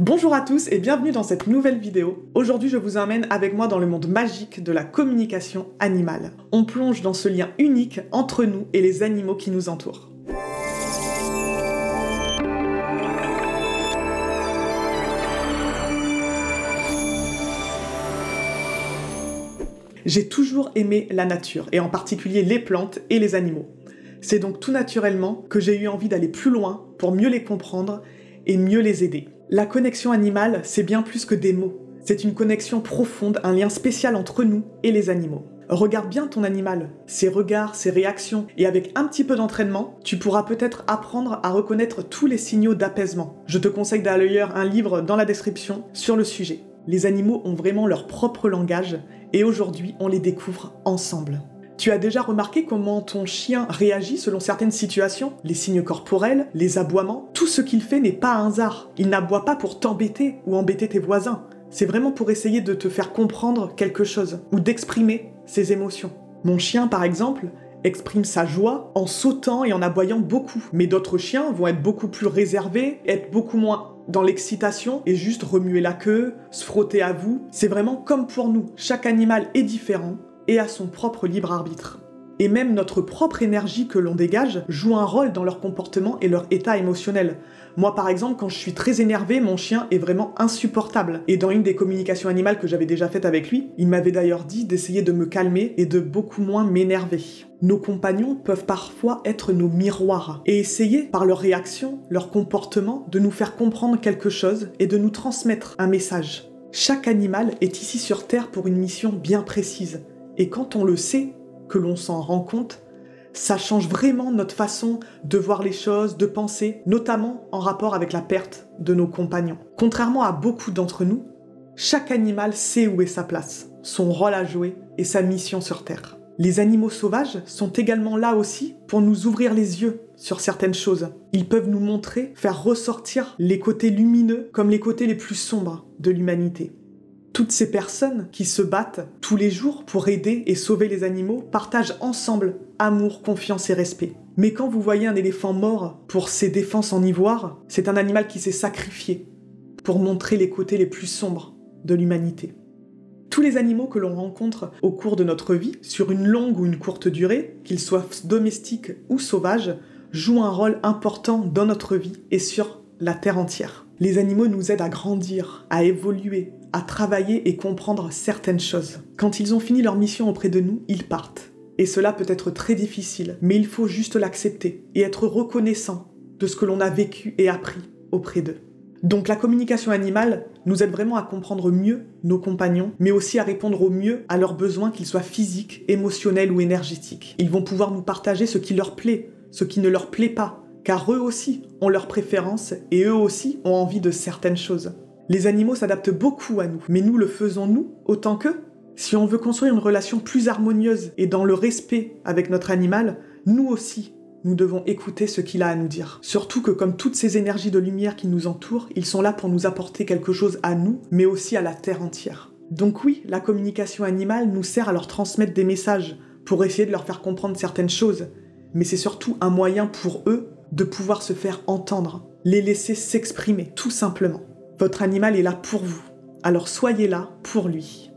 Bonjour à tous et bienvenue dans cette nouvelle vidéo. Aujourd'hui je vous emmène avec moi dans le monde magique de la communication animale. On plonge dans ce lien unique entre nous et les animaux qui nous entourent. J'ai toujours aimé la nature, et en particulier les plantes et les animaux. C'est donc tout naturellement que j'ai eu envie d'aller plus loin pour mieux les comprendre et mieux les aider. La connexion animale, c'est bien plus que des mots. C'est une connexion profonde, un lien spécial entre nous et les animaux. Regarde bien ton animal, ses regards, ses réactions, et avec un petit peu d'entraînement, tu pourras peut-être apprendre à reconnaître tous les signaux d'apaisement. Je te conseille d'ailleurs un livre dans la description sur le sujet. Les animaux ont vraiment leur propre langage et aujourd'hui on les découvre ensemble. Tu as déjà remarqué comment ton chien réagit selon certaines situations? Les signes corporels, les aboiements, tout ce qu'il fait n'est pas un hasard. Il n'aboie pas pour t'embêter ou embêter tes voisins. C'est vraiment pour essayer de te faire comprendre quelque chose ou d'exprimer ses émotions. Mon chien par exemple exprime sa joie en sautant et en aboyant beaucoup. Mais d'autres chiens vont être beaucoup plus réservés, être beaucoup moins dans l'excitation et juste remuer la queue, se frotter à vous. C'est vraiment comme pour nous. Chaque animal est différent et a son propre libre arbitre. Et même notre propre énergie que l'on dégage joue un rôle dans leur comportement et leur état émotionnel. Moi par exemple, quand je suis très énervé, mon chien est vraiment insupportable. Et dans une des communications animales que j'avais déjà faites avec lui, il m'avait d'ailleurs dit d'essayer de me calmer et de beaucoup moins m'énerver. Nos compagnons peuvent parfois être nos miroirs et essayer, par leur réaction, leur comportement, de nous faire comprendre quelque chose et de nous transmettre un message. Chaque animal est ici sur Terre pour une mission bien précise. Et quand on le sait, que l'on s'en rend compte, ça change vraiment notre façon de voir les choses, de penser, notamment en rapport avec la perte de nos compagnons. Contrairement à beaucoup d'entre nous, chaque animal sait où est sa place, son rôle à jouer et sa mission sur Terre. Les animaux sauvages sont également là aussi pour nous ouvrir les yeux sur certaines choses. Ils peuvent nous montrer, faire ressortir les côtés lumineux comme les côtés les plus sombres de l'humanité. Toutes ces personnes qui se battent tous les jours pour aider et sauver les animaux partagent ensemble amour, confiance et respect. Mais quand vous voyez un éléphant mort pour ses défenses en ivoire, c'est un animal qui s'est sacrifié pour montrer les côtés les plus sombres de l'humanité. Tous les animaux que l'on rencontre au cours de notre vie, sur une longue ou une courte durée, qu'ils soient domestiques ou sauvages, jouent un rôle important dans notre vie et sur la Terre entière. Les animaux nous aident à grandir, à évoluer, à travailler et comprendre certaines choses. Quand ils ont fini leur mission auprès de nous, ils partent. Et cela peut être très difficile, mais il faut juste l'accepter et être reconnaissant de ce que l'on a vécu et appris auprès d'eux. Donc la communication animale nous aide vraiment à comprendre mieux nos compagnons, mais aussi à répondre au mieux à leurs besoins, qu'ils soient physiques, émotionnels ou énergétiques. Ils vont pouvoir nous partager ce qui leur plaît, ce qui ne leur plaît pas, car eux aussi ont leurs préférences et eux aussi ont envie de certaines choses. Les animaux s'adaptent beaucoup à nous, mais nous le faisons nous autant qu'eux Si on veut construire une relation plus harmonieuse et dans le respect avec notre animal, nous aussi, nous devons écouter ce qu'il a à nous dire. Surtout que comme toutes ces énergies de lumière qui nous entourent, ils sont là pour nous apporter quelque chose à nous, mais aussi à la Terre entière. Donc oui, la communication animale nous sert à leur transmettre des messages, pour essayer de leur faire comprendre certaines choses, mais c'est surtout un moyen pour eux de pouvoir se faire entendre, les laisser s'exprimer, tout simplement. Votre animal est là pour vous, alors soyez là pour lui.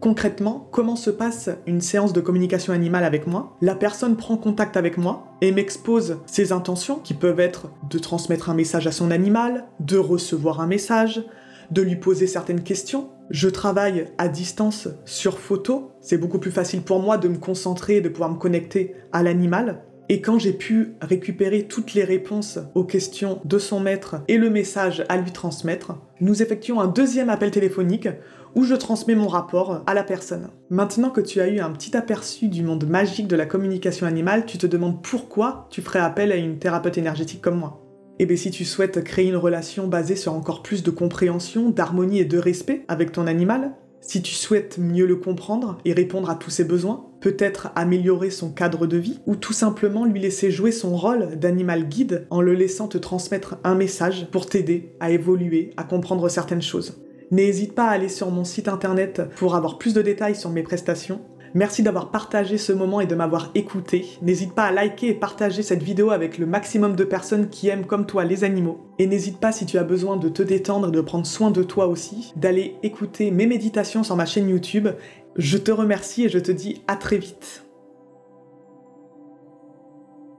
Concrètement, comment se passe une séance de communication animale avec moi? La personne prend contact avec moi et m'expose ses intentions qui peuvent être de transmettre un message à son animal, de recevoir un message, de lui poser certaines questions. Je travaille à distance sur photo, c'est beaucoup plus facile pour moi de me concentrer et de pouvoir me connecter à l'animal. Et quand j'ai pu récupérer toutes les réponses aux questions de son maître et le message à lui transmettre, nous effectuons un deuxième appel téléphonique où je transmets mon rapport à la personne. Maintenant que tu as eu un petit aperçu du monde magique de la communication animale, tu te demandes pourquoi tu ferais appel à une thérapeute énergétique comme moi. Et eh bien si tu souhaites créer une relation basée sur encore plus de compréhension, d'harmonie et de respect avec ton animal, si tu souhaites mieux le comprendre et répondre à tous ses besoins, peut-être améliorer son cadre de vie, ou tout simplement lui laisser jouer son rôle d'animal guide en le laissant te transmettre un message pour t'aider à évoluer, à comprendre certaines choses. N'hésite pas à aller sur mon site internet pour avoir plus de détails sur mes prestations. Merci d'avoir partagé ce moment et de m'avoir écouté. N'hésite pas à liker et partager cette vidéo avec le maximum de personnes qui aiment comme toi les animaux. Et n'hésite pas si tu as besoin de te détendre et de prendre soin de toi aussi, d'aller écouter mes méditations sur ma chaîne YouTube. Je te remercie et je te dis à très vite.